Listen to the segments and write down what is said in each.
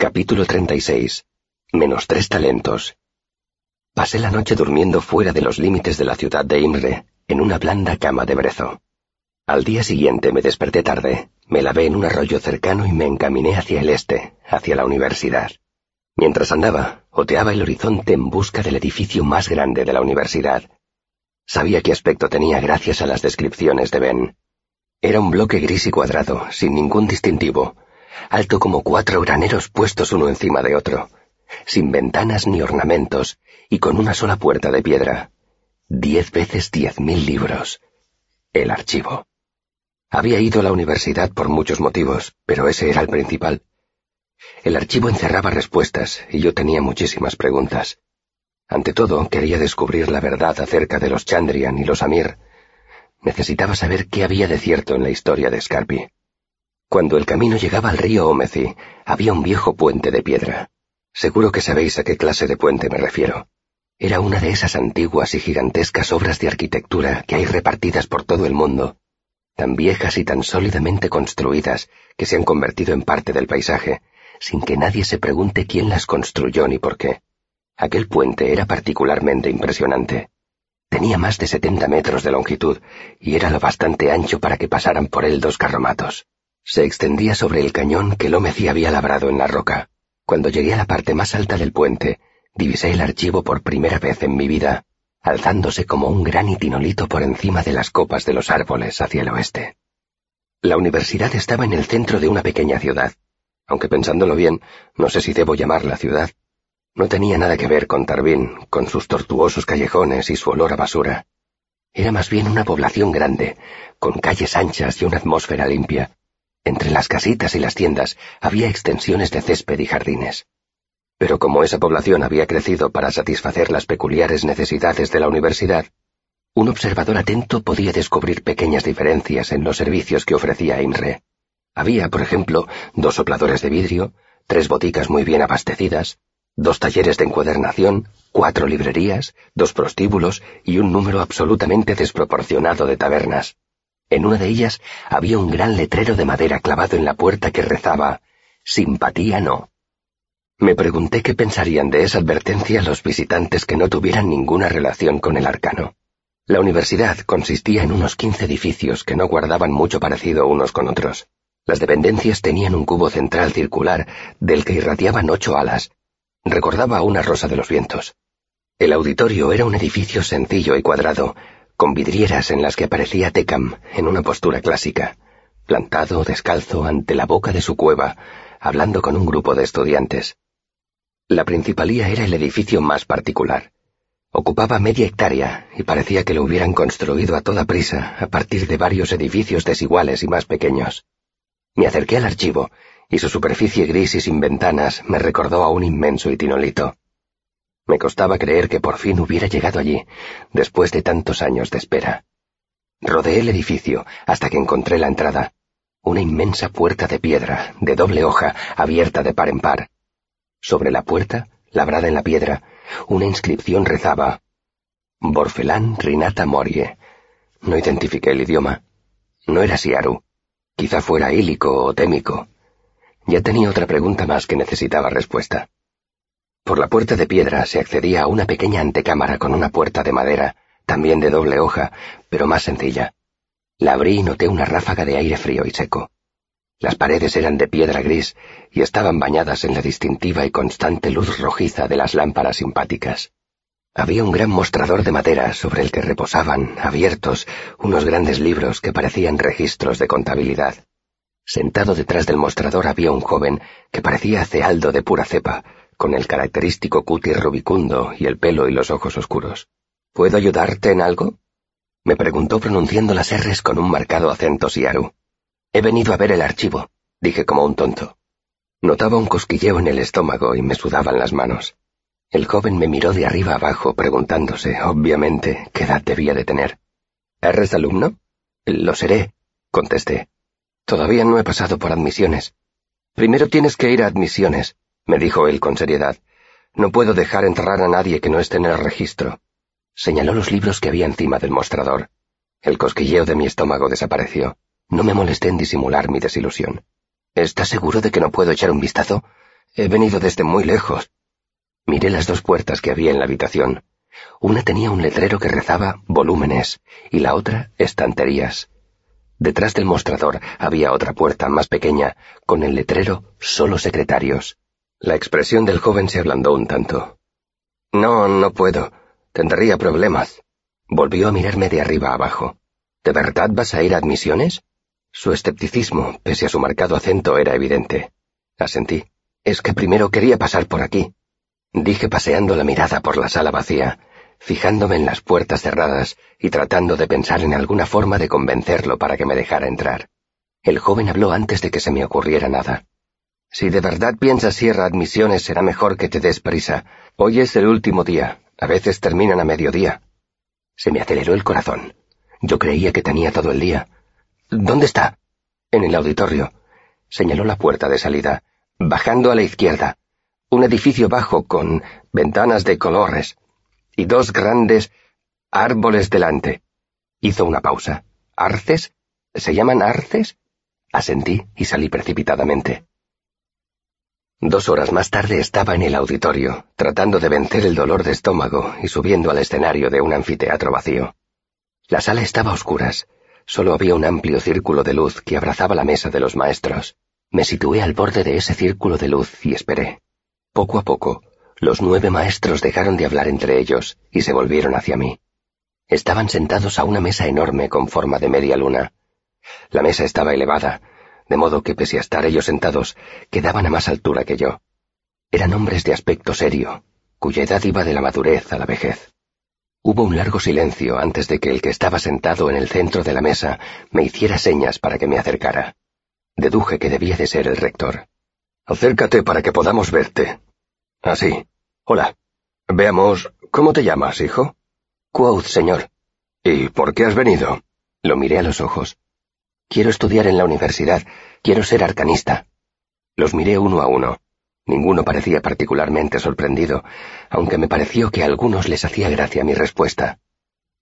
Capítulo 36. Menos tres talentos. Pasé la noche durmiendo fuera de los límites de la ciudad de Imre, en una blanda cama de brezo. Al día siguiente me desperté tarde, me lavé en un arroyo cercano y me encaminé hacia el este, hacia la universidad. Mientras andaba, oteaba el horizonte en busca del edificio más grande de la universidad. Sabía qué aspecto tenía gracias a las descripciones de Ben. Era un bloque gris y cuadrado, sin ningún distintivo, alto como cuatro graneros puestos uno encima de otro, sin ventanas ni ornamentos, y con una sola puerta de piedra. Diez veces diez mil libros. El archivo. Había ido a la universidad por muchos motivos, pero ese era el principal. El archivo encerraba respuestas y yo tenía muchísimas preguntas. Ante todo, quería descubrir la verdad acerca de los Chandrian y los Amir. Necesitaba saber qué había de cierto en la historia de Scarpi. Cuando el camino llegaba al río Omeci, había un viejo puente de piedra. Seguro que sabéis a qué clase de puente me refiero. Era una de esas antiguas y gigantescas obras de arquitectura que hay repartidas por todo el mundo tan viejas y tan sólidamente construidas que se han convertido en parte del paisaje, sin que nadie se pregunte quién las construyó ni por qué. Aquel puente era particularmente impresionante. Tenía más de setenta metros de longitud y era lo bastante ancho para que pasaran por él dos carromatos. Se extendía sobre el cañón que Lómez había labrado en la roca. Cuando llegué a la parte más alta del puente, divisé el archivo por primera vez en mi vida alzándose como un gran itinolito por encima de las copas de los árboles hacia el oeste. La universidad estaba en el centro de una pequeña ciudad, aunque pensándolo bien, no sé si debo llamarla ciudad. No tenía nada que ver con Tarbín, con sus tortuosos callejones y su olor a basura. Era más bien una población grande, con calles anchas y una atmósfera limpia. Entre las casitas y las tiendas había extensiones de césped y jardines. Pero como esa población había crecido para satisfacer las peculiares necesidades de la universidad, un observador atento podía descubrir pequeñas diferencias en los servicios que ofrecía INRE. Había, por ejemplo, dos sopladores de vidrio, tres boticas muy bien abastecidas, dos talleres de encuadernación, cuatro librerías, dos prostíbulos y un número absolutamente desproporcionado de tabernas. En una de ellas había un gran letrero de madera clavado en la puerta que rezaba Simpatía no. Me pregunté qué pensarían de esa advertencia los visitantes que no tuvieran ninguna relación con el arcano. La universidad consistía en unos quince edificios que no guardaban mucho parecido unos con otros. Las dependencias tenían un cubo central circular del que irradiaban ocho alas. Recordaba una rosa de los vientos. El auditorio era un edificio sencillo y cuadrado, con vidrieras en las que aparecía Tecam en una postura clásica, plantado descalzo ante la boca de su cueva, hablando con un grupo de estudiantes. La principalía era el edificio más particular. Ocupaba media hectárea y parecía que lo hubieran construido a toda prisa a partir de varios edificios desiguales y más pequeños. Me acerqué al archivo y su superficie gris y sin ventanas me recordó a un inmenso itinolito. Me costaba creer que por fin hubiera llegado allí, después de tantos años de espera. Rodeé el edificio hasta que encontré la entrada, una inmensa puerta de piedra, de doble hoja, abierta de par en par. Sobre la puerta, labrada en la piedra, una inscripción rezaba Borfelán Rinata Morie. No identifiqué el idioma. No era Siaru. Quizá fuera ílico o témico. Ya tenía otra pregunta más que necesitaba respuesta. Por la puerta de piedra se accedía a una pequeña antecámara con una puerta de madera, también de doble hoja, pero más sencilla. La abrí y noté una ráfaga de aire frío y seco. Las paredes eran de piedra gris y estaban bañadas en la distintiva y constante luz rojiza de las lámparas simpáticas. Había un gran mostrador de madera sobre el que reposaban, abiertos, unos grandes libros que parecían registros de contabilidad. Sentado detrás del mostrador había un joven que parecía cealdo de pura cepa, con el característico cutis rubicundo y el pelo y los ojos oscuros. ¿Puedo ayudarte en algo? me preguntó pronunciando las R's con un marcado acento siaru. He venido a ver el archivo, dije como un tonto. Notaba un cosquilleo en el estómago y me sudaban las manos. El joven me miró de arriba abajo preguntándose, obviamente, qué edad debía de tener. ¿Eres alumno? Lo seré, contesté. Todavía no he pasado por admisiones. Primero tienes que ir a admisiones, me dijo él con seriedad. No puedo dejar entrar a nadie que no esté en el registro. Señaló los libros que había encima del mostrador. El cosquilleo de mi estómago desapareció. No me molesté en disimular mi desilusión. ¿Estás seguro de que no puedo echar un vistazo? He venido desde muy lejos. Miré las dos puertas que había en la habitación. Una tenía un letrero que rezaba volúmenes y la otra estanterías. Detrás del mostrador había otra puerta más pequeña con el letrero solo secretarios. La expresión del joven se ablandó un tanto. No, no puedo. Tendría problemas. Volvió a mirarme de arriba abajo. ¿De verdad vas a ir a admisiones? Su escepticismo, pese a su marcado acento, era evidente. Asentí. Es que primero quería pasar por aquí. Dije paseando la mirada por la sala vacía, fijándome en las puertas cerradas y tratando de pensar en alguna forma de convencerlo para que me dejara entrar. El joven habló antes de que se me ocurriera nada. Si de verdad piensas ir a admisiones será mejor que te des prisa. Hoy es el último día. A veces terminan a mediodía. Se me aceleró el corazón. Yo creía que tenía todo el día. ¿Dónde está? En el auditorio. Señaló la puerta de salida. Bajando a la izquierda. Un edificio bajo con ventanas de colores. Y dos grandes árboles delante. Hizo una pausa. ¿Arces? ¿Se llaman arces? Asentí y salí precipitadamente. Dos horas más tarde estaba en el auditorio, tratando de vencer el dolor de estómago y subiendo al escenario de un anfiteatro vacío. La sala estaba a oscuras. Solo había un amplio círculo de luz que abrazaba la mesa de los maestros. Me situé al borde de ese círculo de luz y esperé. Poco a poco, los nueve maestros dejaron de hablar entre ellos y se volvieron hacia mí. Estaban sentados a una mesa enorme con forma de media luna. La mesa estaba elevada, de modo que pese a estar ellos sentados, quedaban a más altura que yo. Eran hombres de aspecto serio, cuya edad iba de la madurez a la vejez. Hubo un largo silencio antes de que el que estaba sentado en el centro de la mesa me hiciera señas para que me acercara. Deduje que debía de ser el rector. Acércate para que podamos verte. Así. Hola. Veamos, ¿cómo te llamas, hijo? Quoth, señor. ¿Y por qué has venido? Lo miré a los ojos. Quiero estudiar en la universidad. Quiero ser arcanista. Los miré uno a uno. Ninguno parecía particularmente sorprendido, aunque me pareció que a algunos les hacía gracia mi respuesta.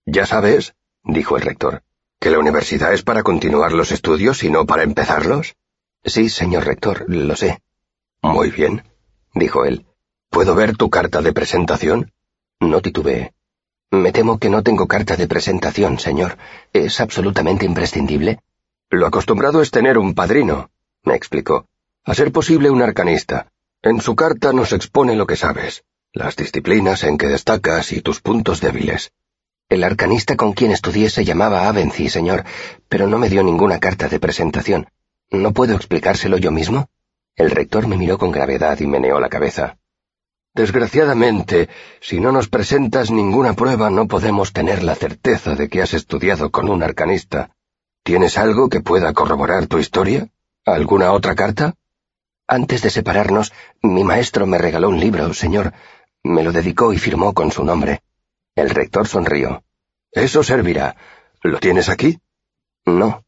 Ya sabes, dijo el rector, que la universidad es para continuar los estudios y no para empezarlos. Sí, señor rector, lo sé. Muy bien, dijo él. ¿Puedo ver tu carta de presentación? No titubeé. Me temo que no tengo carta de presentación, señor. ¿Es absolutamente imprescindible? Lo acostumbrado es tener un padrino, me explicó. A ser posible un arcanista. En su carta nos expone lo que sabes, las disciplinas en que destacas y tus puntos débiles. El arcanista con quien estudié se llamaba Avency, señor, pero no me dio ninguna carta de presentación. ¿No puedo explicárselo yo mismo? El rector me miró con gravedad y meneó la cabeza. Desgraciadamente, si no nos presentas ninguna prueba no podemos tener la certeza de que has estudiado con un arcanista. ¿Tienes algo que pueda corroborar tu historia? ¿Alguna otra carta? Antes de separarnos, mi maestro me regaló un libro, señor. Me lo dedicó y firmó con su nombre. El rector sonrió. Eso servirá. ¿Lo tienes aquí? No.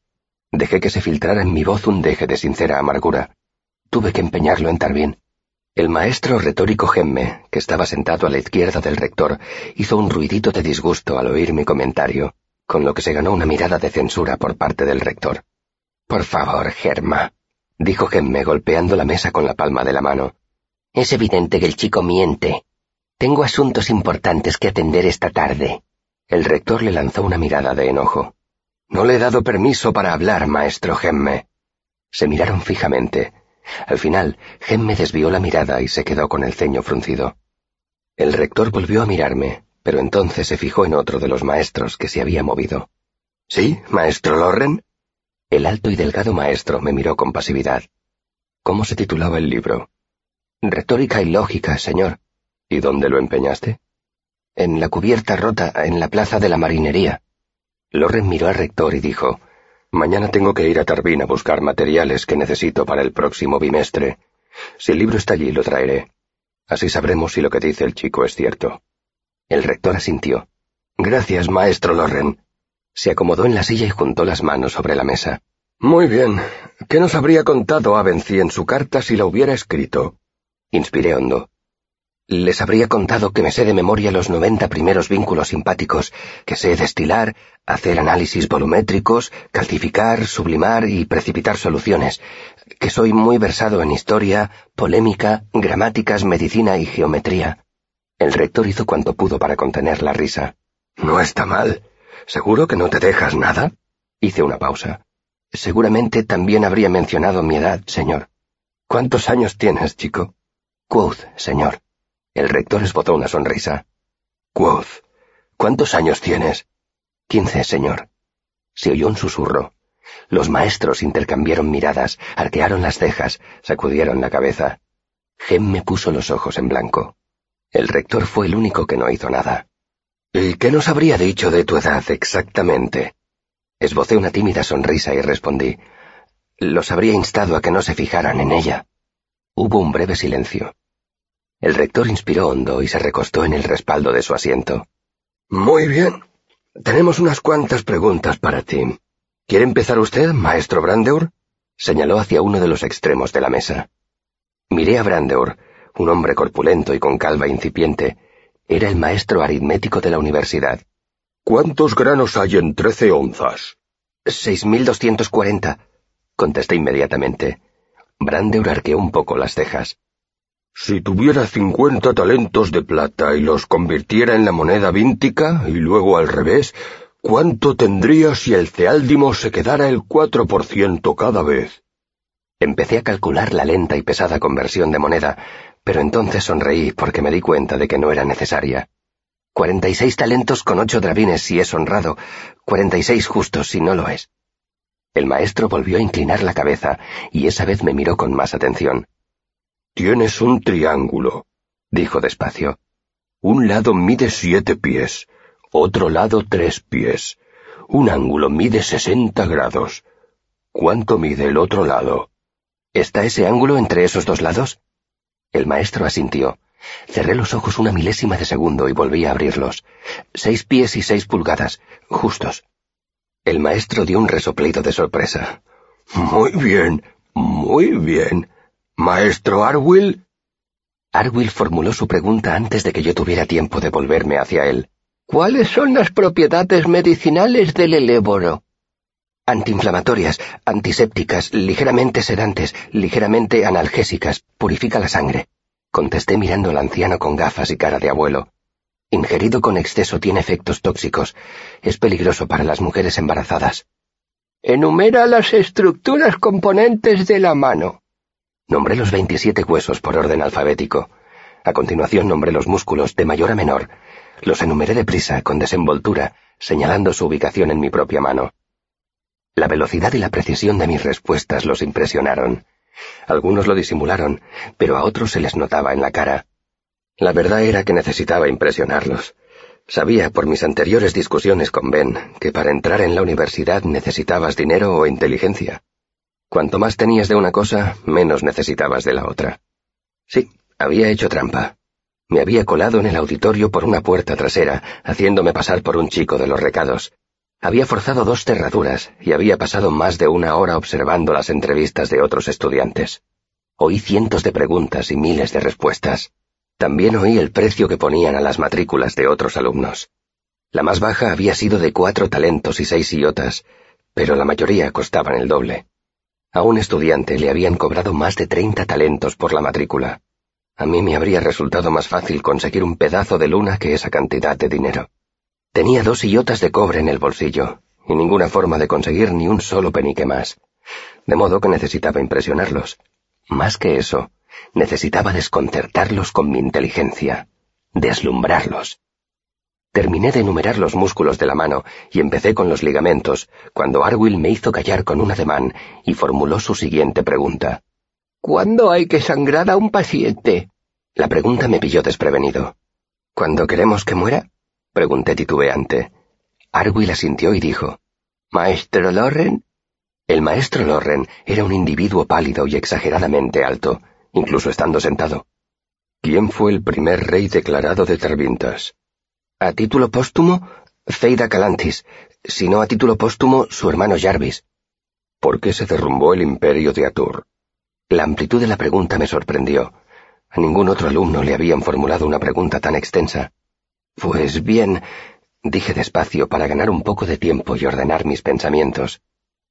Dejé que se filtrara en mi voz un deje de sincera amargura. Tuve que empeñarlo en bien. El maestro retórico Gemme, que estaba sentado a la izquierda del rector, hizo un ruidito de disgusto al oír mi comentario con lo que se ganó una mirada de censura por parte del rector. Por favor, Germa, dijo Gemme golpeando la mesa con la palma de la mano. Es evidente que el chico miente. Tengo asuntos importantes que atender esta tarde. El rector le lanzó una mirada de enojo. No le he dado permiso para hablar, maestro Gemme. Se miraron fijamente. Al final, Gemme desvió la mirada y se quedó con el ceño fruncido. El rector volvió a mirarme, pero entonces se fijó en otro de los maestros que se había movido. ¿Sí, maestro Lorren? El alto y delgado maestro me miró con pasividad. ¿Cómo se titulaba el libro? Retórica y lógica, señor. ¿Y dónde lo empeñaste? En la cubierta rota, en la plaza de la marinería. Lorren miró al rector y dijo, Mañana tengo que ir a Tarbín a buscar materiales que necesito para el próximo bimestre. Si el libro está allí, lo traeré. Así sabremos si lo que dice el chico es cierto. El rector asintió. Gracias, maestro Lorren. Se acomodó en la silla y juntó las manos sobre la mesa. Muy bien. ¿Qué nos habría contado Avency en su carta si la hubiera escrito? Inspiré hondo. Les habría contado que me sé de memoria los noventa primeros vínculos simpáticos, que sé destilar, hacer análisis volumétricos, calcificar, sublimar y precipitar soluciones, que soy muy versado en historia, polémica, gramáticas, medicina y geometría. El rector hizo cuanto pudo para contener la risa. No está mal. ¿Seguro que no te dejas nada? Hice una pausa. Seguramente también habría mencionado mi edad, señor. ¿Cuántos años tienes, chico? Quoth, señor. El rector esbozó una sonrisa. Quoth. ¿Cuántos años tienes? Quince, señor. Se oyó un susurro. Los maestros intercambiaron miradas, arquearon las cejas, sacudieron la cabeza. Gem me puso los ojos en blanco. El rector fue el único que no hizo nada. ¿Y qué nos habría dicho de tu edad exactamente? Esbocé una tímida sonrisa y respondí. Los habría instado a que no se fijaran en ella. Hubo un breve silencio. El rector inspiró hondo y se recostó en el respaldo de su asiento. Muy bien. Tenemos unas cuantas preguntas para ti. ¿Quiere empezar usted, maestro Brandeur? Señaló hacia uno de los extremos de la mesa. Miré a Brandeur, un hombre corpulento y con calva incipiente. Era el maestro aritmético de la universidad. ¿Cuántos granos hay en trece onzas? Seis mil doscientos cuarenta, contesté inmediatamente. Brandeur arqueó un poco las cejas. Si tuviera cincuenta talentos de plata y los convirtiera en la moneda víntica y luego al revés, ¿cuánto tendría si el ceáldimo se quedara el cuatro por ciento cada vez? Empecé a calcular la lenta y pesada conversión de moneda, pero entonces sonreí porque me di cuenta de que no era necesaria. Cuarenta y seis talentos con ocho drabines si es honrado, cuarenta y seis justos si no lo es. El maestro volvió a inclinar la cabeza y esa vez me miró con más atención. Tienes un triángulo, dijo despacio. Un lado mide siete pies, otro lado tres pies. Un ángulo mide sesenta grados. ¿Cuánto mide el otro lado? ¿Está ese ángulo entre esos dos lados? El maestro asintió. Cerré los ojos una milésima de segundo y volví a abrirlos. Seis pies y seis pulgadas, justos. El maestro dio un resoplido de sorpresa. Muy bien, muy bien. Maestro Arwill. Arwill formuló su pregunta antes de que yo tuviera tiempo de volverme hacia él. ¿Cuáles son las propiedades medicinales del eléboro? Antiinflamatorias, antisépticas, ligeramente sedantes, ligeramente analgésicas, purifica la sangre. Contesté mirando al anciano con gafas y cara de abuelo. Ingerido con exceso tiene efectos tóxicos. Es peligroso para las mujeres embarazadas. Enumera las estructuras componentes de la mano. Nombré los veintisiete huesos por orden alfabético. A continuación nombré los músculos de mayor a menor. Los enumeré deprisa, con desenvoltura, señalando su ubicación en mi propia mano. La velocidad y la precisión de mis respuestas los impresionaron. Algunos lo disimularon, pero a otros se les notaba en la cara. La verdad era que necesitaba impresionarlos. Sabía por mis anteriores discusiones con Ben que para entrar en la universidad necesitabas dinero o inteligencia. Cuanto más tenías de una cosa, menos necesitabas de la otra. Sí, había hecho trampa. Me había colado en el auditorio por una puerta trasera, haciéndome pasar por un chico de los recados. Había forzado dos cerraduras y había pasado más de una hora observando las entrevistas de otros estudiantes. Oí cientos de preguntas y miles de respuestas. También oí el precio que ponían a las matrículas de otros alumnos. La más baja había sido de cuatro talentos y seis iotas, pero la mayoría costaban el doble. A un estudiante le habían cobrado más de treinta talentos por la matrícula. A mí me habría resultado más fácil conseguir un pedazo de luna que esa cantidad de dinero. Tenía dos sillotas de cobre en el bolsillo, y ninguna forma de conseguir ni un solo penique más. De modo que necesitaba impresionarlos. Más que eso, necesitaba desconcertarlos con mi inteligencia, deslumbrarlos. Terminé de enumerar los músculos de la mano y empecé con los ligamentos, cuando Arwill me hizo callar con un ademán y formuló su siguiente pregunta. ¿Cuándo hay que sangrar a un paciente? La pregunta me pilló desprevenido. ¿Cuándo queremos que muera? Pregunté titubeante. Arwill asintió y dijo. ¿Maestro Lorren? El maestro Lorren era un individuo pálido y exageradamente alto, incluso estando sentado. ¿Quién fue el primer rey declarado de Tervintas? A título póstumo, Feida Calantis, sino a título póstumo su hermano Jarvis. ¿Por qué se derrumbó el imperio de Atur? La amplitud de la pregunta me sorprendió. A ningún otro alumno le habían formulado una pregunta tan extensa. Pues bien, dije despacio para ganar un poco de tiempo y ordenar mis pensamientos.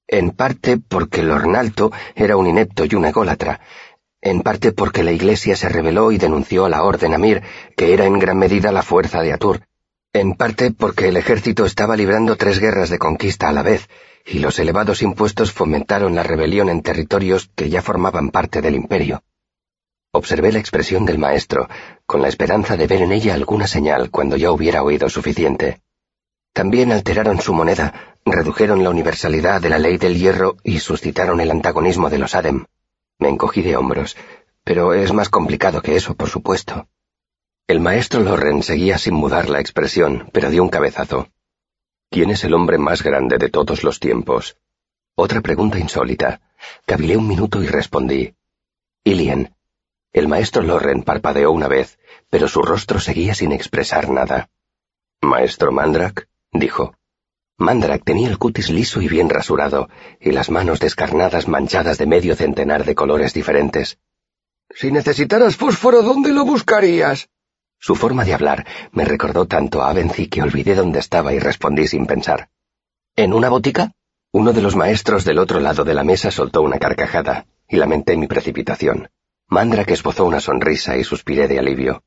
En parte porque Lornalto era un inepto y un ególatra, en parte porque la Iglesia se rebeló y denunció a la Orden Amir, que era en gran medida la fuerza de Atur, en parte porque el ejército estaba librando tres guerras de conquista a la vez, y los elevados impuestos fomentaron la rebelión en territorios que ya formaban parte del imperio. Observé la expresión del maestro, con la esperanza de ver en ella alguna señal cuando ya hubiera oído suficiente. También alteraron su moneda, redujeron la universalidad de la ley del hierro y suscitaron el antagonismo de los Adem. Me encogí de hombros, pero es más complicado que eso, por supuesto. El maestro Loren seguía sin mudar la expresión, pero dio un cabezazo. ¿Quién es el hombre más grande de todos los tiempos? Otra pregunta insólita. Cavilé un minuto y respondí. Ilian. El maestro Loren parpadeó una vez, pero su rostro seguía sin expresar nada. Maestro Mandrak, dijo. Mandrak tenía el cutis liso y bien rasurado, y las manos descarnadas manchadas de medio centenar de colores diferentes. Si necesitaras fósforo, ¿dónde lo buscarías? Su forma de hablar me recordó tanto a Avency que olvidé dónde estaba y respondí sin pensar. ¿En una botica? Uno de los maestros del otro lado de la mesa soltó una carcajada, y lamenté mi precipitación. Que esbozó una sonrisa y suspiré de alivio.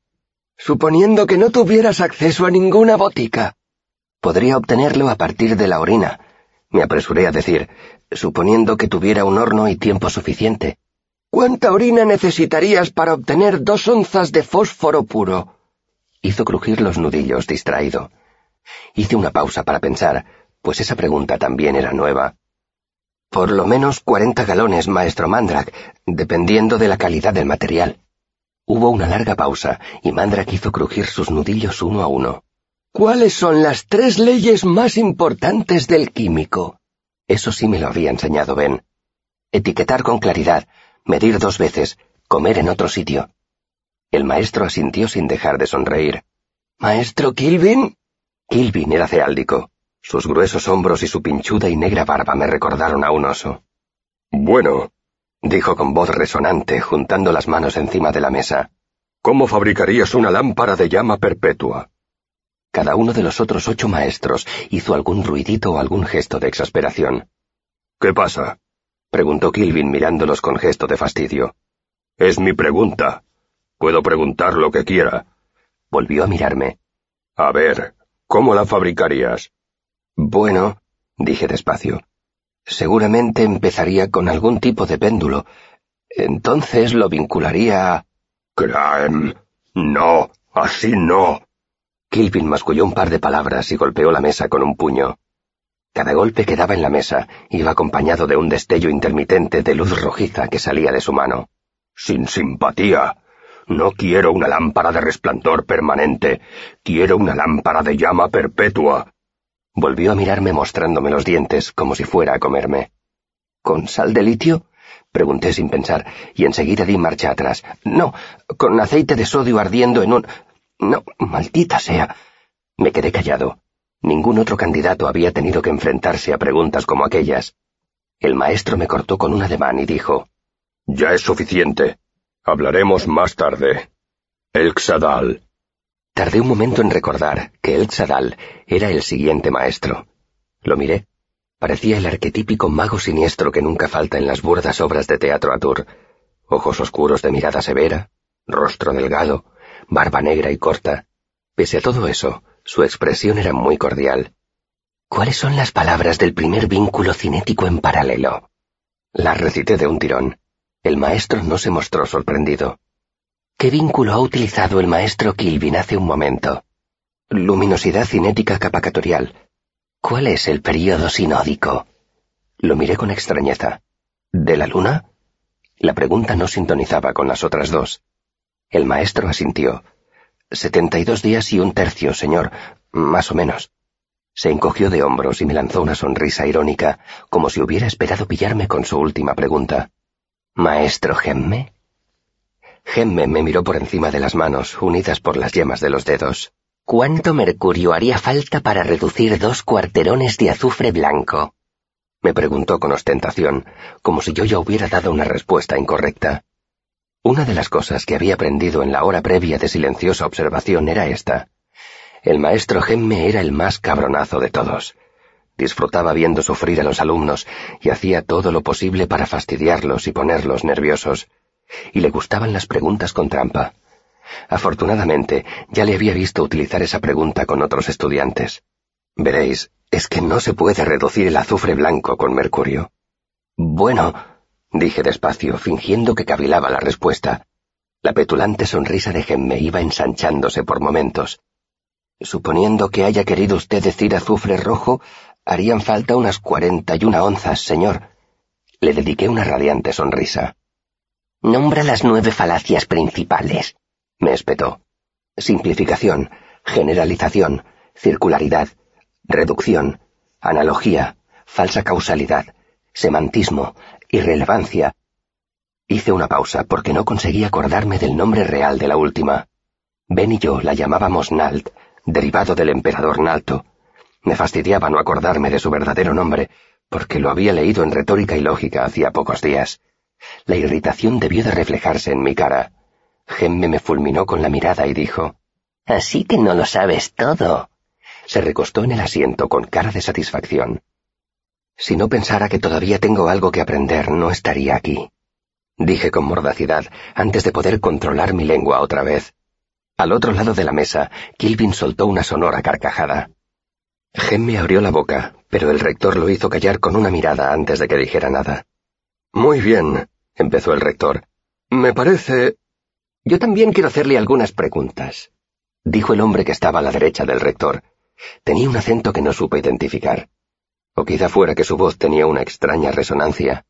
Suponiendo que no tuvieras acceso a ninguna botica. Podría obtenerlo a partir de la orina, me apresuré a decir, suponiendo que tuviera un horno y tiempo suficiente. ¿Cuánta orina necesitarías para obtener dos onzas de fósforo puro? Hizo crujir los nudillos, distraído. Hice una pausa para pensar, pues esa pregunta también era nueva. Por lo menos cuarenta galones, maestro Mandrak, dependiendo de la calidad del material. Hubo una larga pausa, y Mandrak hizo crujir sus nudillos uno a uno. ¿Cuáles son las tres leyes más importantes del químico? Eso sí me lo había enseñado Ben. Etiquetar con claridad, medir dos veces, comer en otro sitio. El maestro asintió sin dejar de sonreír. ¿Maestro Kilvin? Kilvin era ceáldico. Sus gruesos hombros y su pinchuda y negra barba me recordaron a un oso. Bueno, dijo con voz resonante, juntando las manos encima de la mesa. ¿Cómo fabricarías una lámpara de llama perpetua? Cada uno de los otros ocho maestros hizo algún ruidito o algún gesto de exasperación. ¿Qué pasa? preguntó Kilvin mirándolos con gesto de fastidio. Es mi pregunta. Puedo preguntar lo que quiera. Volvió a mirarme. A ver, ¿cómo la fabricarías? Bueno, dije despacio. Seguramente empezaría con algún tipo de péndulo. Entonces lo vincularía a... Graham. No, así no. Kilvin masculló un par de palabras y golpeó la mesa con un puño. Cada golpe que daba en la mesa iba acompañado de un destello intermitente de luz rojiza que salía de su mano. Sin simpatía, no quiero una lámpara de resplandor permanente, quiero una lámpara de llama perpetua. Volvió a mirarme mostrándome los dientes como si fuera a comerme. ¿Con sal de litio? Pregunté sin pensar, y enseguida di marcha atrás. No, con aceite de sodio ardiendo en un... No, maldita sea. Me quedé callado. Ningún otro candidato había tenido que enfrentarse a preguntas como aquellas. El maestro me cortó con un ademán y dijo, Ya es suficiente. Hablaremos más tarde. El Xadal. Tardé un momento en recordar que el Xadal era el siguiente maestro. Lo miré. Parecía el arquetípico mago siniestro que nunca falta en las burdas obras de teatro Atur. Ojos oscuros de mirada severa, rostro delgado, barba negra y corta. Pese a todo eso, su expresión era muy cordial. ¿Cuáles son las palabras del primer vínculo cinético en paralelo? Las recité de un tirón. El maestro no se mostró sorprendido. ¿Qué vínculo ha utilizado el maestro Kilvin hace un momento? Luminosidad cinética capacatorial. ¿Cuál es el período sinódico? Lo miré con extrañeza. ¿De la luna? La pregunta no sintonizaba con las otras dos. El maestro asintió. Setenta y dos días y un tercio, señor, más o menos. Se encogió de hombros y me lanzó una sonrisa irónica, como si hubiera esperado pillarme con su última pregunta. ¿Maestro Gemme? Gemme me miró por encima de las manos, unidas por las yemas de los dedos. ¿Cuánto mercurio haría falta para reducir dos cuarterones de azufre blanco? Me preguntó con ostentación, como si yo ya hubiera dado una respuesta incorrecta. Una de las cosas que había aprendido en la hora previa de silenciosa observación era esta. El maestro Gemme era el más cabronazo de todos. disfrutaba viendo sufrir a los alumnos y hacía todo lo posible para fastidiarlos y ponerlos nerviosos. Y le gustaban las preguntas con trampa. Afortunadamente, ya le había visto utilizar esa pregunta con otros estudiantes. Veréis, es que no se puede reducir el azufre blanco con mercurio. Bueno, dije despacio, fingiendo que cavilaba la respuesta. La petulante sonrisa de Gemme iba ensanchándose por momentos. Suponiendo que haya querido usted decir azufre rojo, harían falta unas cuarenta y una onzas, señor. Le dediqué una radiante sonrisa. Nombra las nueve falacias principales, me espetó. Simplificación, generalización, circularidad, reducción, analogía, falsa causalidad, semantismo, irrelevancia. Hice una pausa porque no conseguía acordarme del nombre real de la última. Ben y yo la llamábamos Nalt, derivado del emperador Nalto. Me fastidiaba no acordarme de su verdadero nombre, porque lo había leído en retórica y lógica hacía pocos días. La irritación debió de reflejarse en mi cara. Gemme me fulminó con la mirada y dijo, Así que no lo sabes todo. Se recostó en el asiento con cara de satisfacción. Si no pensara que todavía tengo algo que aprender, no estaría aquí. Dije con mordacidad, antes de poder controlar mi lengua otra vez. Al otro lado de la mesa, Kilvin soltó una sonora carcajada. Gemme abrió la boca, pero el rector lo hizo callar con una mirada antes de que dijera nada. Muy bien, empezó el rector. Me parece... Yo también quiero hacerle algunas preguntas, dijo el hombre que estaba a la derecha del rector. Tenía un acento que no supe identificar. O quizá fuera que su voz tenía una extraña resonancia.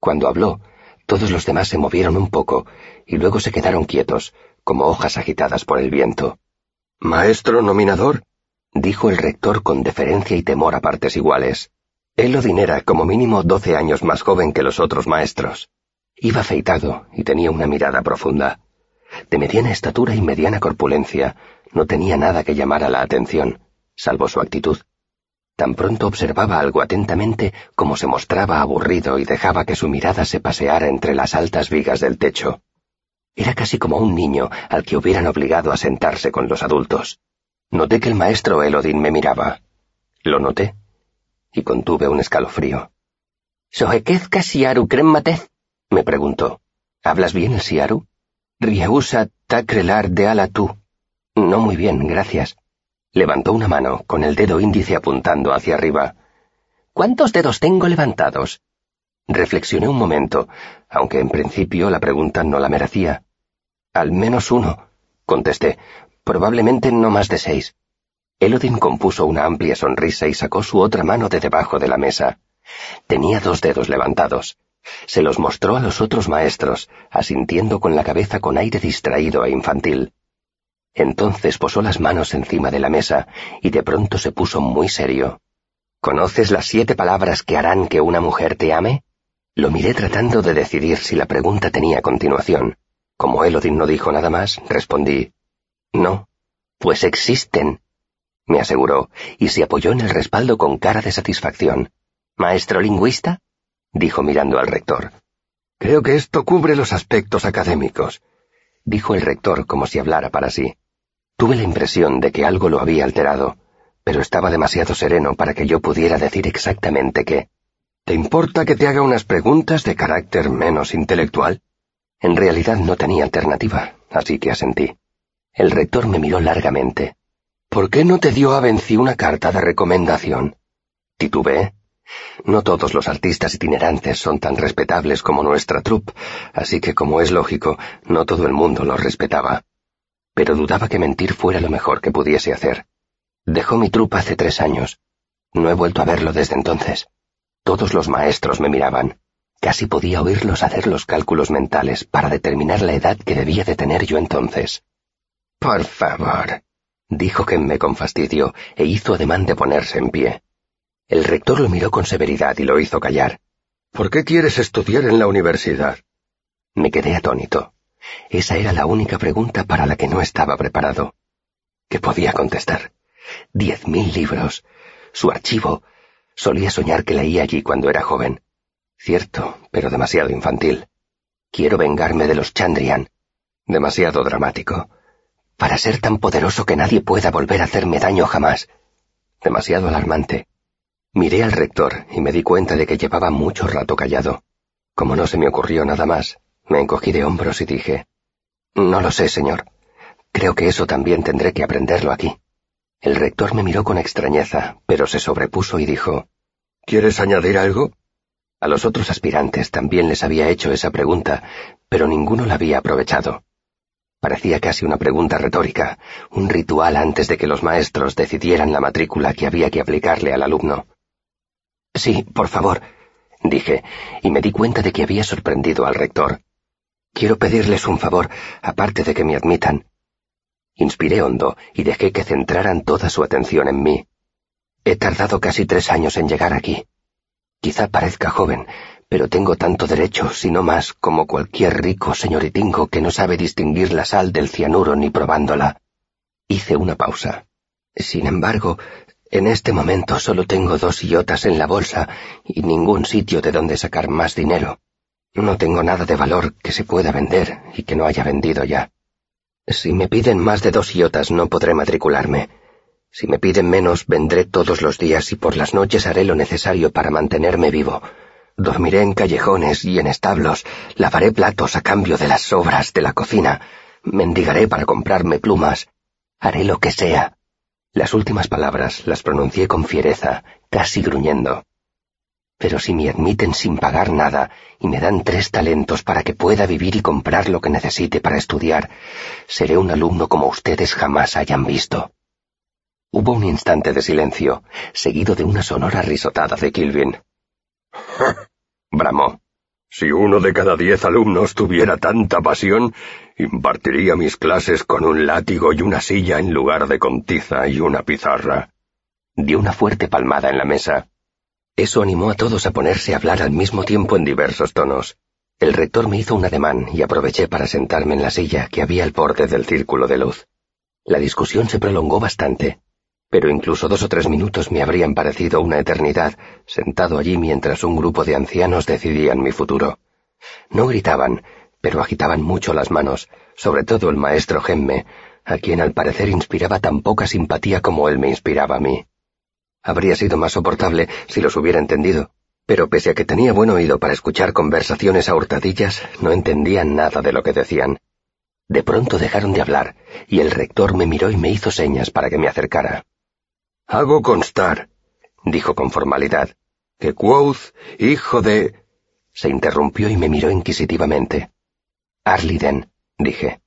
Cuando habló, todos los demás se movieron un poco y luego se quedaron quietos, como hojas agitadas por el viento. Maestro nominador, dijo el rector con deferencia y temor a partes iguales. Elodin era como mínimo doce años más joven que los otros maestros. Iba afeitado y tenía una mirada profunda. De mediana estatura y mediana corpulencia, no tenía nada que llamara la atención, salvo su actitud. Tan pronto observaba algo atentamente como se mostraba aburrido y dejaba que su mirada se paseara entre las altas vigas del techo. Era casi como un niño al que hubieran obligado a sentarse con los adultos. Noté que el maestro Elodin me miraba. Lo noté y contuve un escalofrío. ¿Sohequez siaru cremmatez? Me preguntó. ¿Hablas bien el siaru? Rieusa tacrelar de ala tú. No muy bien, gracias. Levantó una mano, con el dedo índice apuntando hacia arriba. ¿Cuántos dedos tengo levantados? Reflexioné un momento, aunque en principio la pregunta no la merecía. Al menos uno, contesté. Probablemente no más de seis. Elodin compuso una amplia sonrisa y sacó su otra mano de debajo de la mesa. Tenía dos dedos levantados. Se los mostró a los otros maestros, asintiendo con la cabeza con aire distraído e infantil. Entonces posó las manos encima de la mesa y de pronto se puso muy serio. ¿Conoces las siete palabras que harán que una mujer te ame? Lo miré tratando de decidir si la pregunta tenía continuación. Como Elodin no dijo nada más, respondí, No, pues existen, me aseguró, y se apoyó en el respaldo con cara de satisfacción. ¿Maestro lingüista? Dijo mirando al rector. Creo que esto cubre los aspectos académicos, dijo el rector como si hablara para sí. Tuve la impresión de que algo lo había alterado, pero estaba demasiado sereno para que yo pudiera decir exactamente qué. ¿Te importa que te haga unas preguntas de carácter menos intelectual? En realidad no tenía alternativa, así que asentí. El rector me miró largamente. ¿Por qué no te dio a Venci una carta de recomendación? Titubeé. No todos los artistas itinerantes son tan respetables como nuestra troupe, así que, como es lógico, no todo el mundo los respetaba. Pero dudaba que mentir fuera lo mejor que pudiese hacer. Dejó mi troupe hace tres años. No he vuelto a verlo desde entonces. Todos los maestros me miraban. Casi podía oírlos hacer los cálculos mentales para determinar la edad que debía de tener yo entonces. Por favor, dijo me con fastidio e hizo ademán de ponerse en pie. El rector lo miró con severidad y lo hizo callar. ¿Por qué quieres estudiar en la universidad? Me quedé atónito. Esa era la única pregunta para la que no estaba preparado. ¿Qué podía contestar? Diez mil libros. Su archivo. Solía soñar que leía allí cuando era joven. Cierto, pero demasiado infantil. Quiero vengarme de los Chandrian. Demasiado dramático. Para ser tan poderoso que nadie pueda volver a hacerme daño jamás. Demasiado alarmante. Miré al rector y me di cuenta de que llevaba mucho rato callado. Como no se me ocurrió nada más, me encogí de hombros y dije, No lo sé, señor. Creo que eso también tendré que aprenderlo aquí. El rector me miró con extrañeza, pero se sobrepuso y dijo, ¿Quieres añadir algo? A los otros aspirantes también les había hecho esa pregunta, pero ninguno la había aprovechado. Parecía casi una pregunta retórica, un ritual antes de que los maestros decidieran la matrícula que había que aplicarle al alumno. Sí, por favor, dije, y me di cuenta de que había sorprendido al rector. Quiero pedirles un favor, aparte de que me admitan. Inspiré hondo y dejé que centraran toda su atención en mí. He tardado casi tres años en llegar aquí. Quizá parezca joven, pero tengo tanto derecho, si no más, como cualquier rico señoritingo que no sabe distinguir la sal del cianuro ni probándola. Hice una pausa. Sin embargo, en este momento solo tengo dos iotas en la bolsa y ningún sitio de donde sacar más dinero. No tengo nada de valor que se pueda vender y que no haya vendido ya. Si me piden más de dos iotas no podré matricularme. Si me piden menos, vendré todos los días y por las noches haré lo necesario para mantenerme vivo. Dormiré en callejones y en establos, lavaré platos a cambio de las sobras de la cocina, mendigaré para comprarme plumas, haré lo que sea. Las últimas palabras las pronuncié con fiereza, casi gruñendo. Pero si me admiten sin pagar nada y me dan tres talentos para que pueda vivir y comprar lo que necesite para estudiar, seré un alumno como ustedes jamás hayan visto. Hubo un instante de silencio, seguido de una sonora risotada de Kilvin. Bramó. Si uno de cada diez alumnos tuviera tanta pasión, impartiría mis clases con un látigo y una silla en lugar de con tiza y una pizarra. Dio una fuerte palmada en la mesa. Eso animó a todos a ponerse a hablar al mismo tiempo en diversos tonos. El rector me hizo un ademán y aproveché para sentarme en la silla que había al borde del círculo de luz. La discusión se prolongó bastante pero incluso dos o tres minutos me habrían parecido una eternidad, sentado allí mientras un grupo de ancianos decidían mi futuro. No gritaban, pero agitaban mucho las manos, sobre todo el maestro Gemme, a quien al parecer inspiraba tan poca simpatía como él me inspiraba a mí. Habría sido más soportable si los hubiera entendido, pero pese a que tenía buen oído para escuchar conversaciones a hurtadillas, no entendía nada de lo que decían. De pronto dejaron de hablar, y el rector me miró y me hizo señas para que me acercara. Hago constar, dijo con formalidad, que Quoth, hijo de... Se interrumpió y me miró inquisitivamente. Arliden, dije.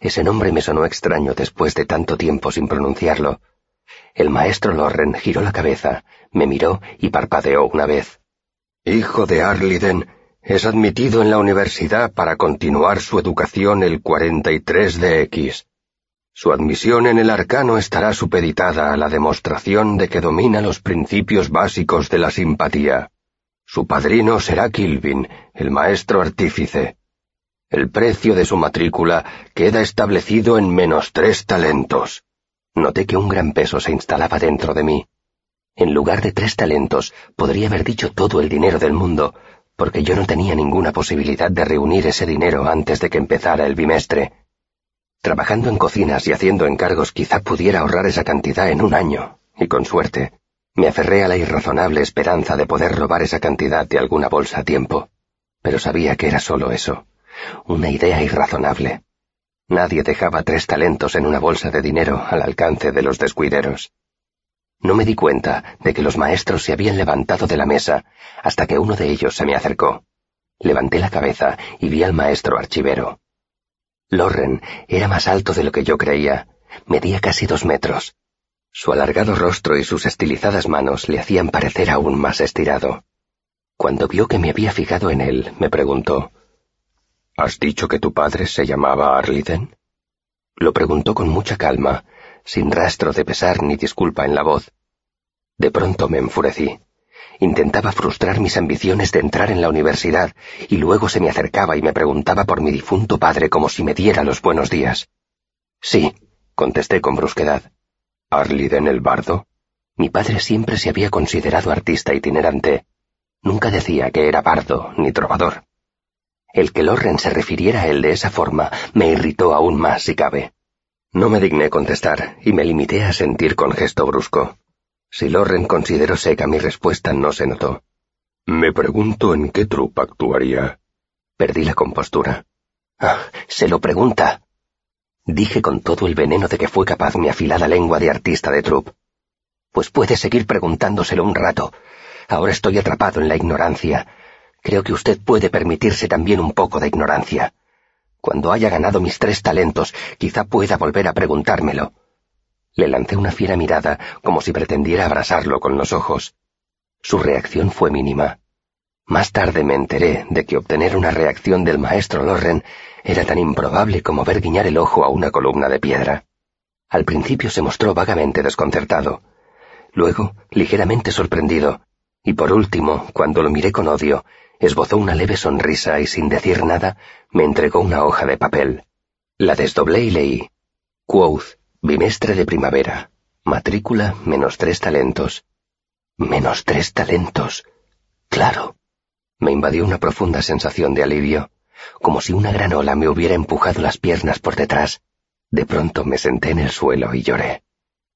Ese nombre me sonó extraño después de tanto tiempo sin pronunciarlo. El maestro Lorren giró la cabeza, me miró y parpadeó una vez. Hijo de Arliden, es admitido en la universidad para continuar su educación el 43 de X. Su admisión en el arcano estará supeditada a la demostración de que domina los principios básicos de la simpatía. Su padrino será Kilvin, el maestro artífice. El precio de su matrícula queda establecido en menos tres talentos. Noté que un gran peso se instalaba dentro de mí. En lugar de tres talentos, podría haber dicho todo el dinero del mundo, porque yo no tenía ninguna posibilidad de reunir ese dinero antes de que empezara el bimestre. Trabajando en cocinas y haciendo encargos quizá pudiera ahorrar esa cantidad en un año, y con suerte, me aferré a la irrazonable esperanza de poder robar esa cantidad de alguna bolsa a tiempo. Pero sabía que era solo eso, una idea irrazonable. Nadie dejaba tres talentos en una bolsa de dinero al alcance de los descuideros. No me di cuenta de que los maestros se habían levantado de la mesa hasta que uno de ellos se me acercó. Levanté la cabeza y vi al maestro archivero. Lorren era más alto de lo que yo creía. Medía casi dos metros. Su alargado rostro y sus estilizadas manos le hacían parecer aún más estirado. Cuando vio que me había fijado en él, me preguntó, ¿Has dicho que tu padre se llamaba Arliden? Lo preguntó con mucha calma, sin rastro de pesar ni disculpa en la voz. De pronto me enfurecí. Intentaba frustrar mis ambiciones de entrar en la universidad, y luego se me acercaba y me preguntaba por mi difunto padre como si me diera los buenos días. Sí, contesté con brusquedad. ¿Arliden el bardo? Mi padre siempre se había considerado artista itinerante. Nunca decía que era bardo ni trovador. El que Lorren se refiriera a él de esa forma me irritó aún más si cabe. No me digné contestar y me limité a sentir con gesto brusco. Si Loren consideró seca mi respuesta, no se notó. Me pregunto en qué trupa actuaría. Perdí la compostura. Ah, se lo pregunta. Dije con todo el veneno de que fue capaz mi afilada lengua de artista de trupe. Pues puede seguir preguntándoselo un rato. Ahora estoy atrapado en la ignorancia. Creo que usted puede permitirse también un poco de ignorancia. Cuando haya ganado mis tres talentos, quizá pueda volver a preguntármelo. Le lancé una fiera mirada, como si pretendiera abrasarlo con los ojos. Su reacción fue mínima. Más tarde me enteré de que obtener una reacción del maestro Lorren era tan improbable como ver guiñar el ojo a una columna de piedra. Al principio se mostró vagamente desconcertado, luego ligeramente sorprendido, y por último, cuando lo miré con odio, esbozó una leve sonrisa y sin decir nada me entregó una hoja de papel. La desdoblé y leí. Quoth, bimestre de primavera. Matrícula menos tres talentos. Menos tres talentos. Claro. Me invadió una profunda sensación de alivio, como si una gran ola me hubiera empujado las piernas por detrás. De pronto me senté en el suelo y lloré.